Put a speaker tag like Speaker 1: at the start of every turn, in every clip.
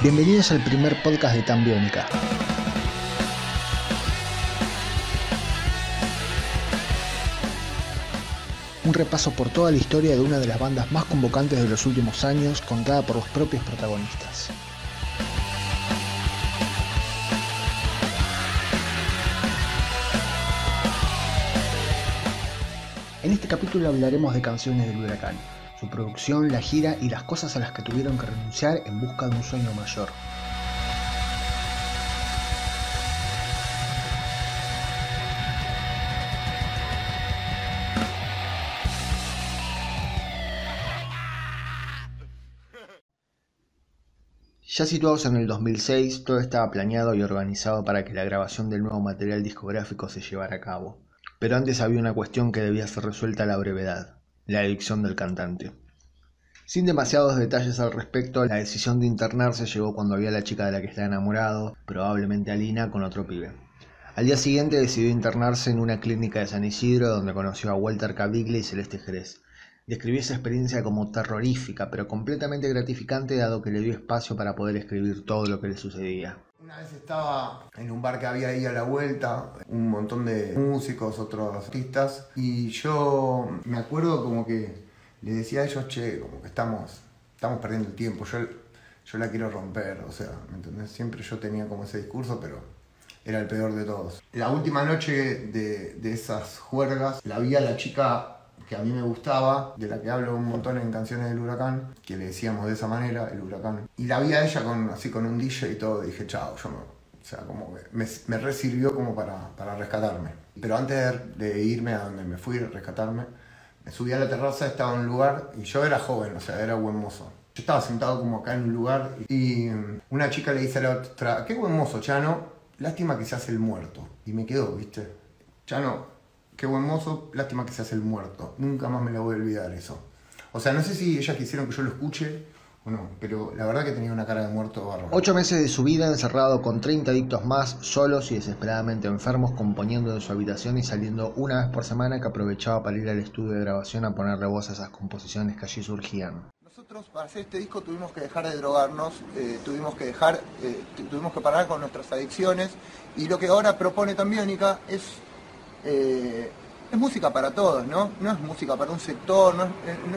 Speaker 1: Bienvenidos al primer podcast de Tan Biónica. Un repaso por toda la historia de una de las bandas más convocantes de los últimos años, contada por los propios protagonistas. En este capítulo hablaremos de canciones del huracán, su producción, la gira y las cosas a las que tuvieron que renunciar en busca de un sueño mayor. Ya situados en el 2006, todo estaba planeado y organizado para que la grabación del nuevo material discográfico se llevara a cabo. Pero antes había una cuestión que debía ser resuelta a la brevedad, la adicción del cantante. Sin demasiados detalles al respecto, la decisión de internarse llegó cuando había la chica de la que estaba enamorado, probablemente Alina, con otro pibe. Al día siguiente decidió internarse en una clínica de San Isidro donde conoció a Walter Caviglia y Celeste Jerez. Describió esa experiencia como terrorífica, pero completamente gratificante dado que le dio espacio para poder escribir todo lo que le sucedía.
Speaker 2: Una vez estaba en un bar que había ahí a la vuelta, un montón de músicos, otros artistas, y yo me acuerdo como que le decía a ellos, che, como que estamos, estamos perdiendo el tiempo, yo, yo la quiero romper, o sea, ¿me entendés? Siempre yo tenía como ese discurso, pero era el peor de todos. La última noche de, de esas juergas, la vi a la chica que a mí me gustaba, de la que hablo un montón en canciones del huracán, que le decíamos de esa manera, el huracán. Y la vi a ella con, así con un DJ y todo, dije, chao, yo me, o sea, como me, me resirvió como para, para rescatarme. Pero antes de, irme a donde me fui a rescatarme, me subí a la terraza, estaba en un lugar, y yo era joven, o sea, era buen mozo. Yo estaba sentado como acá en un lugar, y una chica le dice a la otra, qué buen mozo, Chano, lástima que se hace el muerto. Y me quedó, viste. Chano, qué buen mozo, lástima que se hace el muerto. Nunca más me la voy a olvidar eso. O sea, no sé si ellas quisieron que yo lo escuche o no, pero la verdad que tenía una cara de muerto bárbaro.
Speaker 1: Ocho meses de su vida encerrado con 30 adictos más, solos y desesperadamente enfermos, componiendo de su habitación y saliendo una vez por semana que aprovechaba para ir al estudio de grabación a ponerle voz a esas composiciones que allí surgían.
Speaker 2: Nosotros para hacer este disco tuvimos que dejar de drogarnos, eh, tuvimos que dejar, eh, tuvimos que parar con nuestras adicciones y lo que ahora propone Tambiónica es eh, es música para todos, ¿no? No es música para un sector, no es,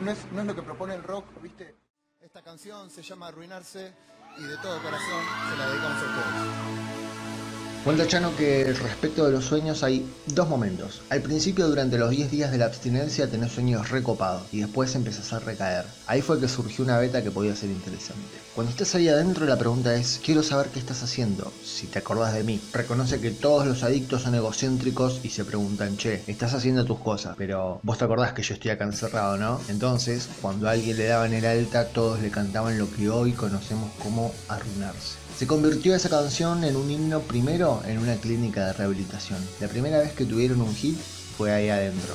Speaker 2: no, es, no es, lo que propone el rock, ¿viste? Esta canción se llama Arruinarse y de todo corazón se la dedicamos a ustedes.
Speaker 1: Cuenta Chano que respecto de los sueños hay dos momentos. Al principio, durante los 10 días de la abstinencia, tenés sueños recopados y después empezás a recaer. Ahí fue que surgió una beta que podía ser interesante. Cuando estás ahí adentro, la pregunta es: Quiero saber qué estás haciendo, si te acordás de mí. Reconoce que todos los adictos son egocéntricos y se preguntan: Che, estás haciendo tus cosas, pero vos te acordás que yo estoy acá encerrado, ¿no? Entonces, cuando alguien le daban el alta, todos le cantaban lo que hoy conocemos como arruinarse. Se convirtió esa canción en un himno primero en una clínica de rehabilitación. La primera vez que tuvieron un hit fue ahí adentro.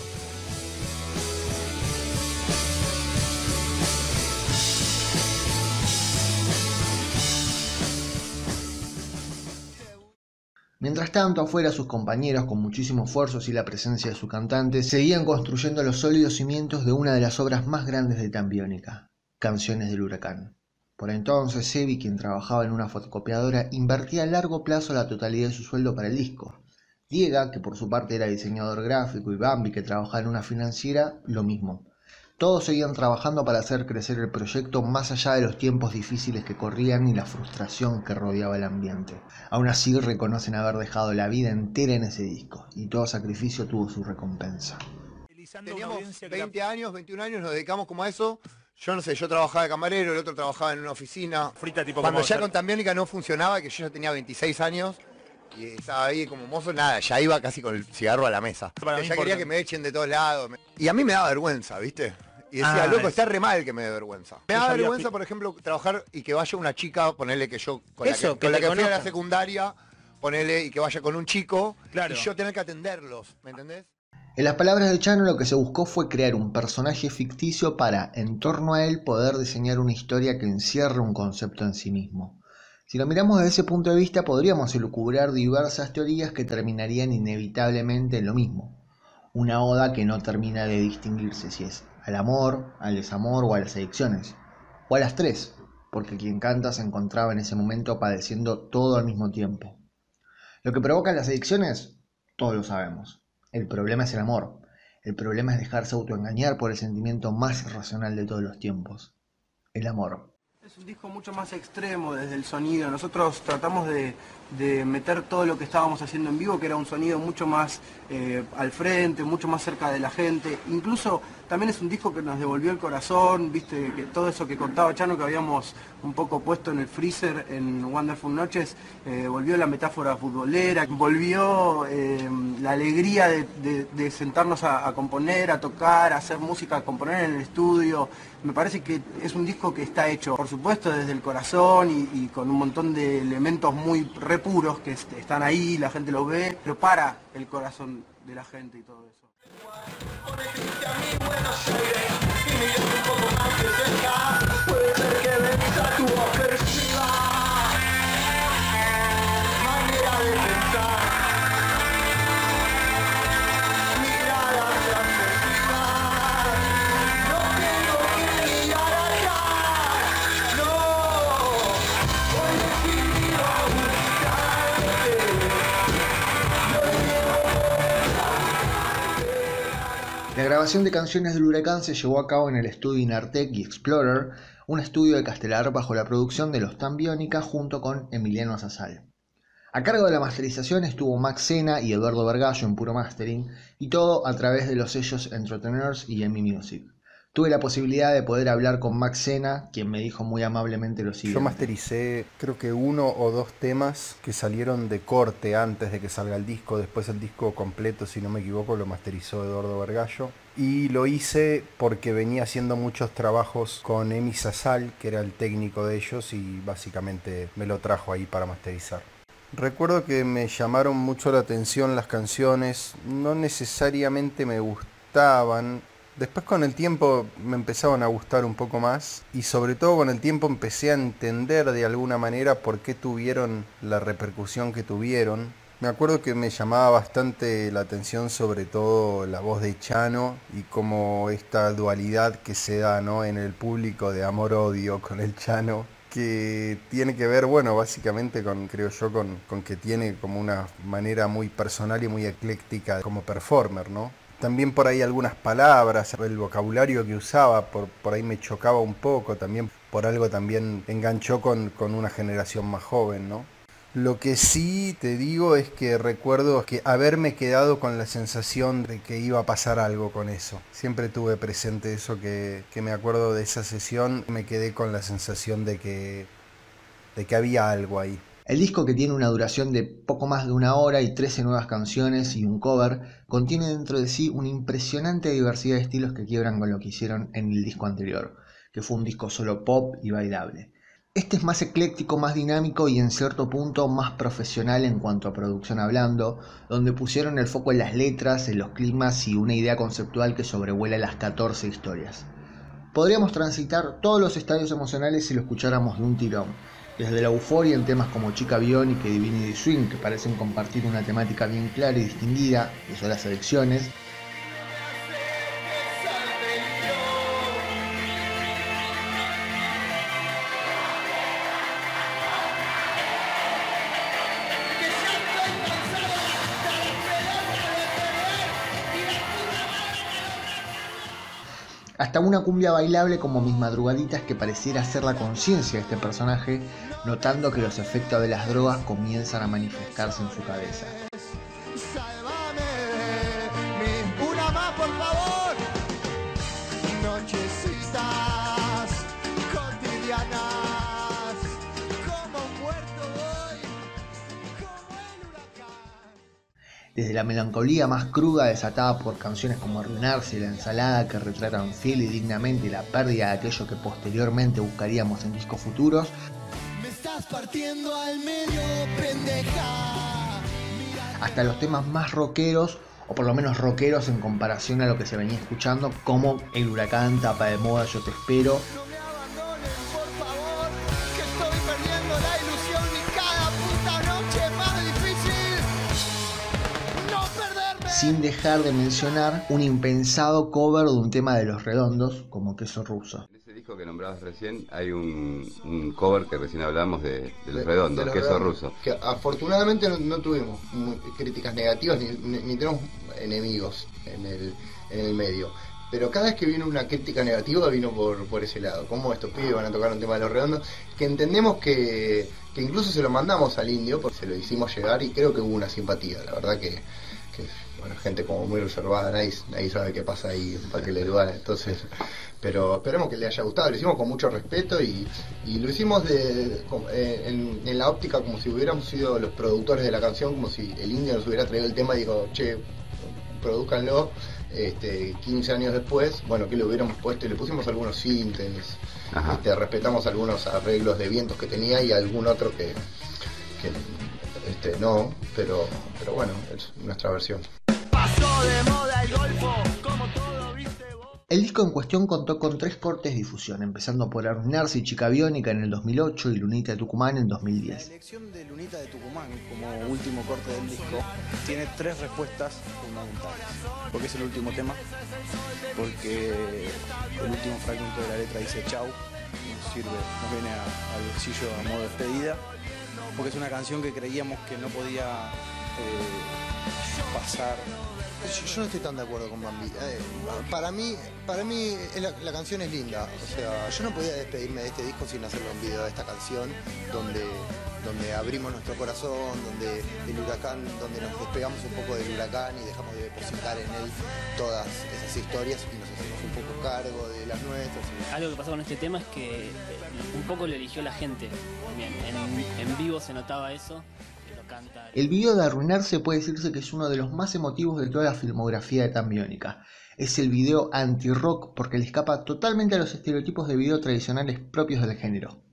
Speaker 1: Mientras tanto, afuera sus compañeros, con muchísimo esfuerzo y la presencia de su cantante, seguían construyendo los sólidos cimientos de una de las obras más grandes de Tambiónica, Canciones del Huracán. Por entonces, Sebi, quien trabajaba en una fotocopiadora, invertía a largo plazo la totalidad de su sueldo para el disco. Diega, que por su parte era diseñador gráfico, y Bambi, que trabajaba en una financiera, lo mismo. Todos seguían trabajando para hacer crecer el proyecto más allá de los tiempos difíciles que corrían y la frustración que rodeaba el ambiente. Aún así reconocen haber dejado la vida entera en ese disco, y todo sacrificio tuvo su recompensa.
Speaker 2: Teníamos 20 años, 21 años, nos dedicamos como a eso. Yo no sé, yo trabajaba de camarero, el otro trabajaba en una oficina.
Speaker 3: Frita tipo
Speaker 2: Cuando
Speaker 3: como
Speaker 2: ya con Tambiónica no funcionaba, que yo ya tenía 26 años y estaba ahí como mozo, nada, ya iba casi con el cigarro a la mesa.
Speaker 3: Para
Speaker 2: ya quería
Speaker 3: importante.
Speaker 2: que me echen de todos lados. Y a mí me daba vergüenza, ¿viste? Y decía,
Speaker 3: Ah,
Speaker 2: loco,
Speaker 3: es-
Speaker 2: está re mal que me dé vergüenza. Me da vergüenza, por ejemplo, trabajar y que vaya una chica, ponerle que yo, con
Speaker 3: Eso,
Speaker 2: la que,
Speaker 3: que
Speaker 2: con la que fui a la secundaria, ponerle y que vaya con un chico
Speaker 3: Claro.
Speaker 2: y yo tener que atenderlos, ¿me entendés?
Speaker 1: En las palabras de Chano, lo que se buscó fue crear un personaje ficticio para, en torno a él, poder diseñar una historia que encierre un concepto en sí mismo. Si lo miramos desde ese punto de vista, podríamos elucubrar diversas teorías que terminarían inevitablemente en lo mismo. Una oda que no termina de distinguirse si es al amor, al desamor o a las adicciones. O a las tres. porque quien canta se encontraba en ese momento padeciendo todo al mismo tiempo. Lo que provoca las adicciones, todos lo sabemos. El problema es el amor. El problema es dejarse autoengañar por el sentimiento más irracional de todos los tiempos, el amor.
Speaker 3: Es un disco mucho más extremo desde el sonido. Nosotros tratamos de, meter todo lo que estábamos haciendo en vivo, que era un sonido mucho más eh, al frente, mucho más cerca de la gente. Incluso también es un disco que nos devolvió el corazón, viste, que todo eso que contaba Chano que habíamos un poco puesto en el freezer en Wonderful Noches, eh, volvió la metáfora futbolera, volvió eh, la alegría de, sentarnos a, componer, a tocar, a hacer música, a componer en el estudio. Me parece que es un disco que está hecho, por supuesto, desde el corazón y, con un montón de elementos muy repuros que están ahí, la gente lo ve, pero para el corazón de la gente y todo eso.
Speaker 1: Grabación de canciones del huracán se llevó a cabo en el estudio Inartec y Explorer, un estudio de Castelar bajo la producción de Los Tambiónica junto con Emiliano Azazal. A cargo de la masterización estuvo Max Sena y Eduardo Vergallo en puro mastering, y todo a través de los sellos Entreteners y Emi Music. Tuve la posibilidad de poder hablar con Max Sena, quien me dijo muy amablemente lo siguiente.
Speaker 4: Yo mastericé creo que uno o dos temas que salieron de corte antes de que salga el disco, después el disco completo, si no me equivoco, lo masterizó Eduardo Vergallo. Y lo hice porque venía haciendo muchos trabajos con Emi Sasal, que era el técnico de ellos, y básicamente me lo trajo ahí para masterizar. Recuerdo que me llamaron mucho la atención las canciones, no necesariamente me gustaban, Después con el tiempo me empezaban a gustar un poco más y sobre todo con el tiempo empecé a entender de alguna manera por qué tuvieron la repercusión que tuvieron. Me acuerdo que me llamaba bastante la atención sobre todo la voz de Chano y como esta dualidad que se da ¿no? en el público de amor-odio con el Chano que tiene que ver, bueno, básicamente con, creo yo, con, con que tiene como una manera muy personal y muy ecléctica como performer, ¿no? También por ahí algunas palabras, el vocabulario que usaba, por, por ahí me chocaba un poco, también por algo también enganchó con, con una generación más joven, ¿no? Lo que sí te digo es que recuerdo que haberme quedado con la sensación de que iba a pasar algo con eso. Siempre tuve presente eso que, que me acuerdo de esa sesión, me quedé con la sensación de que, de que había algo ahí.
Speaker 1: El disco, que tiene una duración de poco más de una hora y 13 nuevas canciones y un cover, contiene dentro de sí una impresionante diversidad de estilos que quiebran con lo que hicieron en el disco anterior, que fue un disco solo pop y bailable. Este es más ecléctico, más dinámico y en cierto punto más profesional en cuanto a producción hablando, donde pusieron el foco en las letras, en los climas y una idea conceptual que sobrevuela las 14 historias. Podríamos transitar todos los estadios emocionales si lo escucháramos de un tirón, desde la euforia en temas como Chica Biónica y Divinity Swing, que parecen compartir una temática bien clara y distinguida, son las adicciones, hasta una cumbia bailable como Mis Madrugaditas que pareciera ser la conciencia de este personaje, notando que los efectos de las drogas comienzan a manifestarse en su cabeza. Desde la melancolía más cruda desatada por canciones como Arruinarse y La ensalada que retratan fiel y dignamente la pérdida de aquello que posteriormente buscaríamos en discos futuros, hasta los temas más rockeros o por lo menos rockeros en comparación a lo que se venía escuchando, como El huracán, Tapa de Moda, Yo Te Espero, sin dejar de mencionar un impensado cover de un tema de los redondos como queso ruso.
Speaker 5: disco que nombrabas recién hay un, cover que recién hablamos de, Los Redondos, queso ruso.
Speaker 2: Que afortunadamente no, tuvimos críticas negativas ni, tenemos enemigos en el, en el medio. Pero cada vez que vino una crítica negativa vino por, por ese lado. ¿Cómo estos pibes van a tocar un tema de los redondos? Que entendemos que, que incluso se lo mandamos al indio, porque se lo hicimos llegar y creo que hubo una simpatía. La verdad que, bueno, gente como muy reservada, nadie, sabe qué pasa ahí para que le duele. Entonces, pero esperemos que le haya gustado. Lo hicimos con mucho respeto y, y lo hicimos de, eh, en, en, la óptica como si hubiéramos sido los productores de la canción, como si el indio nos hubiera traído el tema y dijo, che, produzcanlo este, 15 años después, bueno, que le hubiéramos puesto y le pusimos algunos síntesis, este, respetamos algunos arreglos de vientos que tenía y algún otro que, este, no, pero, pero bueno, es nuestra versión. Pasó de moda el golfo, como
Speaker 1: todo el disco en cuestión contó con tres cortes de difusión, empezando por Arruinarse y Chica Biónica en el 2008 y Lunita de Tucumán en 2010.
Speaker 3: La elección de Lunita de Tucumán como último corte del disco tiene tres respuestas fundamentales. Porque es el último tema, porque el último fragmento de la letra dice chau, nos sirve, nos viene al bolsillo a modo de despedida, porque es una canción que creíamos que no podía eh, pasar
Speaker 2: yo, no estoy tan de acuerdo con Bambi. Eh, para mí, para mí la, canción es linda. O sea, yo no podía despedirme de este disco sin hacerle un video de esta canción donde, donde abrimos nuestro corazón, donde el huracán, donde nos despegamos un poco del huracán y dejamos de depositar en él todas esas historias y nos hacemos un poco cargo de las nuestras.
Speaker 6: Algo que pasó con este tema es que un poco lo eligió la gente. en vivo se notaba eso.
Speaker 1: El video de Arruinarse puede decirse que es uno de los más emotivos de toda la filmografía de Tan Biónica. Es el video anti-rock porque le escapa totalmente a los estereotipos de video tradicionales propios del género.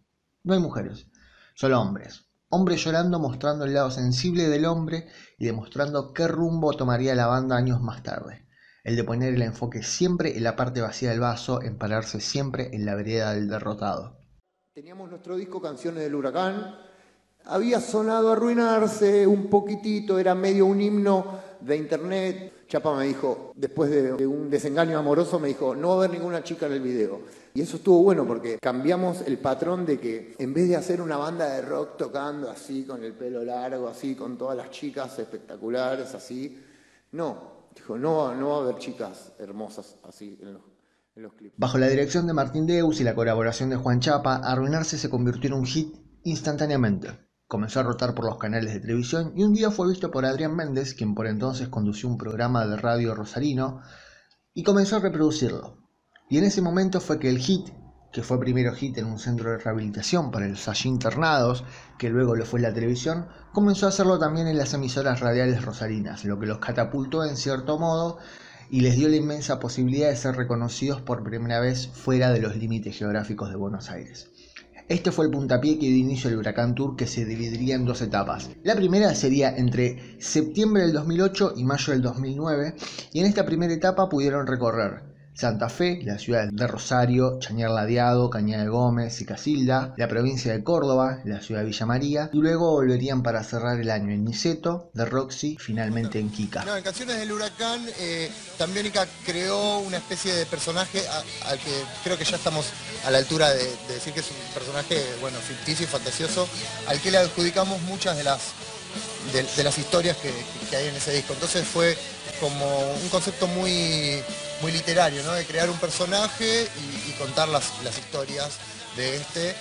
Speaker 1: No hay mujeres, solo hombres. Hombres llorando mostrando el lado sensible del hombre y demostrando qué rumbo tomaría la banda años más tarde. El de poner el enfoque siempre en la parte vacía del vaso, en pararse siempre en la vereda del derrotado.
Speaker 2: Teníamos nuestro disco Canciones del Huracán, había sonado arruinarse un poquitito, era medio un himno de internet. Chapa me dijo, después de un desengaño amoroso, me dijo, no va a haber ninguna chica en el video. Y eso estuvo bueno porque cambiamos el patrón de que en vez de hacer una banda de rock tocando así, con el pelo largo, así, con todas las chicas espectaculares, así, no, dijo, no, no va a haber chicas hermosas así en los, en los clips.
Speaker 1: Bajo la dirección de Martín Deus y la colaboración de Juan Chapa, Arruinarse se convirtió en un hit instantáneamente. Comenzó a rotar por los canales de televisión y un día fue visto por Adrián Méndez, quien por entonces condució un programa de radio rosarino, y comenzó a reproducirlo. Y en ese momento fue que el hit, que fue primero hit en un centro de rehabilitación para los allí internados, que luego lo fue en la televisión, comenzó a hacerlo también en las emisoras radiales rosarinas, lo que los catapultó en cierto modo y les dio la inmensa posibilidad de ser reconocidos por primera vez fuera de los límites geográficos de Buenos Aires. Este fue el puntapié que dio inicio al Huracán Tour que se dividiría en dos etapas. La primera sería entre septiembre del 2008 y mayo del 2009 y en esta primera etapa pudieron recorrer Santa Fe, la ciudad de Rosario, Chañar Ladeado, Cañada de Gómez y Casilda, la provincia de Córdoba, la ciudad de Villa María, y luego volverían para cerrar el año en Niceto, de Roxy, finalmente en Kika.
Speaker 2: No, en Canciones del Huracán, eh, creó una especie de personaje al que creo que ya estamos a la altura de, decir que es un personaje, bueno, ficticio y fantasioso, al que le adjudicamos muchas de las de, las historias que, hay en ese disco. Entonces fue como un concepto muy, muy literario, ¿no? De crear un personaje y, contar las, historias de este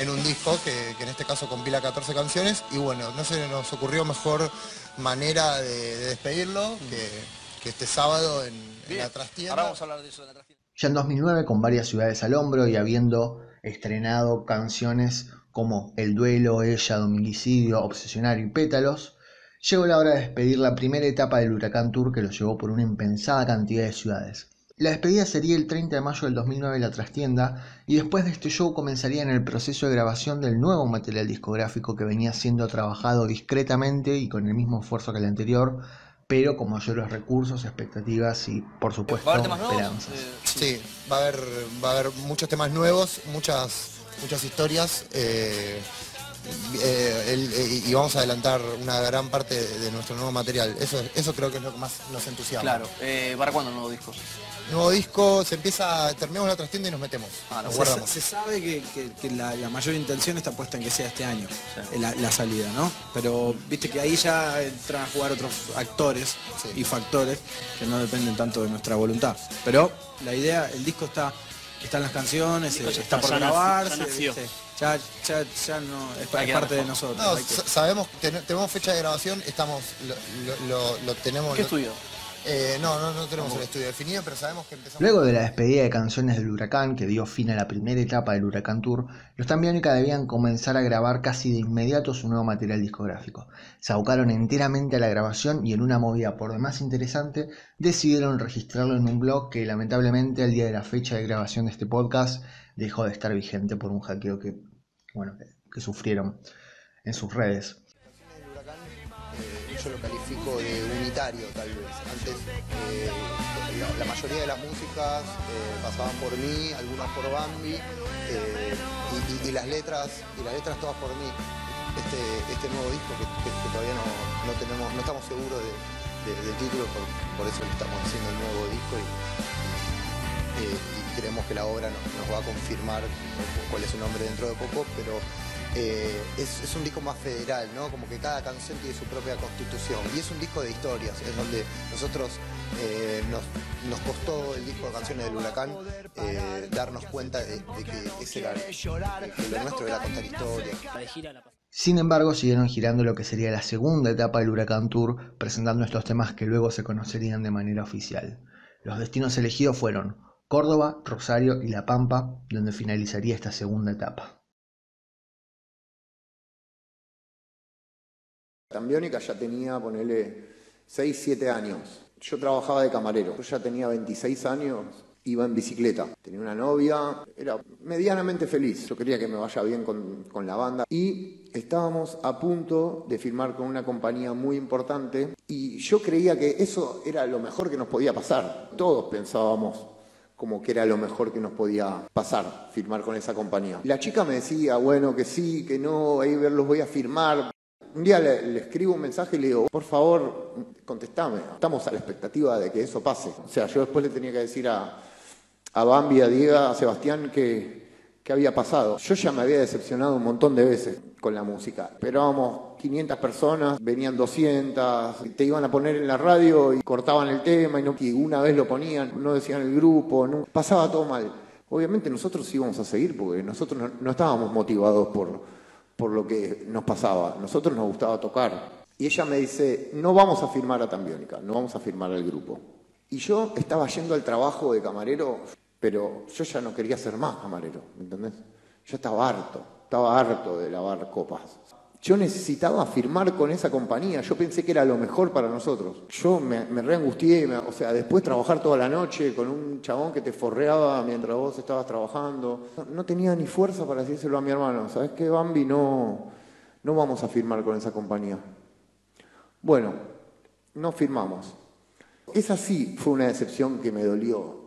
Speaker 2: en, un disco que, en este caso compila 14 canciones y bueno, no se nos ocurrió mejor manera de, despedirlo que, este sábado en, la trastienda. Ahora vamos a hablar de
Speaker 1: eso en la trastienda. Ya en 2009, con varias ciudades al hombro y habiendo estrenado canciones como El duelo, Ella, Dominguicidio, Obsesionario y Pétalos, llegó la hora de despedir la primera etapa del Huracán Tour que lo llevó por una impensada cantidad de ciudades. La despedida sería el 30 de mayo del 2009 en la trastienda y después de este show comenzaría en el proceso de grabación del nuevo material discográfico que venía siendo trabajado discretamente y con el mismo esfuerzo que el anterior, pero con mayores recursos, expectativas y por supuesto esperanzas. Eh,
Speaker 2: sí, va a haber, va a haber muchos temas nuevos, muchas muchas historias. Eh,
Speaker 7: eh, el- eh, y vamos a adelantar una gran parte de, de nuestro nuevo material. Eso, eso creo que es lo que más nos entusiasma.
Speaker 8: Claro. Eh, ¿Para cuándo el nuevo disco?
Speaker 7: Nuevo disco, se empieza, terminamos la trastienda y nos metemos.
Speaker 8: Ah, no,
Speaker 7: nos
Speaker 9: Se,
Speaker 7: guardamos.
Speaker 9: se sabe que, que- que la, la mayor intención está puesta en que sea este año, la, la salida, ¿no? Pero viste que ahí ya entran a jugar otros actores
Speaker 7: Sí.
Speaker 9: y factores que no dependen tanto de nuestra voluntad. Pero la idea, el disco está, están las canciones, eh, está por grabarse,
Speaker 6: ya
Speaker 9: ya, ya, ya no, es, parte de nosotros.
Speaker 7: No,
Speaker 9: que-
Speaker 7: sabemos, ten- tenemos fecha de grabación, estamos, lo, lo- lo- lo tenemos.
Speaker 8: ¿Qué
Speaker 7: lo-
Speaker 8: estudio?
Speaker 7: Eh, no, no, no tenemos el estudio definido, pero sabemos que empezamos.
Speaker 1: Luego de la despedida de canciones del huracán que dio fin a la primera etapa del Huracán Tour, los Tambiónica debían comenzar a grabar casi de inmediato su nuevo material discográfico. Se abocaron enteramente a la grabación y en una movida por demás interesante decidieron registrarlo en un blog que lamentablemente al día de la fecha de grabación de este podcast dejó de estar vigente por un hackeo que, bueno, que, que sufrieron en sus redes.
Speaker 7: Yo lo califico de unitario tal vez. Antes eh, la, mayoría de las músicas eh, pasaban por mí, algunas por Bambi, eh, y, las letras, y las letras todas por mí. Este, este nuevo disco que, todavía no, no tenemos, no estamos seguros de- de- del título, por, por eso estamos haciendo el nuevo disco y, y- creemos que la obra nos va a confirmar cuál es su nombre dentro de poco, pero eh, es, es un disco más federal, ¿no? Como que cada canción tiene su propia constitución. Y es un disco de historias, es donde nosotros eh, nos, nos costó el disco de canciones del huracán eh, darnos cuenta de, de que ese era, que lo nuestro era contar historias.
Speaker 1: Sin embargo, siguieron girando lo que sería la segunda etapa del Huracán Tour, presentando estos temas que luego se conocerían de manera oficial. Los destinos elegidos fueron Córdoba, Rosario y La Pampa, donde finalizaría esta segunda etapa.
Speaker 2: Tambiónica ya tenía, ponele, 6, 7 años. Yo trabajaba de camarero. Yo ya tenía 26 años, iba en bicicleta. Tenía una novia, era medianamente feliz. Yo quería que me vaya bien con, con la banda. Y estábamos a punto de firmar con una compañía muy importante. Y yo creía que eso era lo mejor que nos podía pasar. Todos pensábamos como que era lo mejor que nos podía pasar, firmar con esa compañía. La chica me decía, bueno, que sí, que no, ahí los voy a firmar. Un día le, escribo un mensaje y le digo, por favor, contestame. Estamos a la expectativa de que eso pase. O sea, yo después le tenía que decir a, a Bambi, a Diego, a Sebastián que, que había pasado. Yo ya me había decepcionado un montón de veces con la música. Esperábamos 500 personas, venían 200, te iban a poner en la radio y cortaban el tema y, no, una vez lo ponían, no decían el grupo, no, pasaba todo mal. Obviamente nosotros íbamos a seguir porque nosotros no, no estábamos motivados por, por lo que nos pasaba. Nosotros nos gustaba tocar. Y ella me dice, no vamos a firmar a Tambiónica, no vamos a firmar al grupo. Y yo estaba yendo al trabajo de camarero, pero yo ya no quería ser más camarero, ¿me entendés? Yo estaba harto, estaba harto de lavar copas. Yo necesitaba firmar con esa compañía, yo pensé que era lo mejor para nosotros. Yo me, me reangustié, me- o sea, después trabajar toda la noche con un chabón que te forreaba mientras vos estabas trabajando. No, tenía ni fuerza para decírselo a mi hermano, ¿sabes qué, Bambi? No, no vamos a firmar con esa compañía. Bueno, no firmamos. Esa sí fue una decepción que me dolió.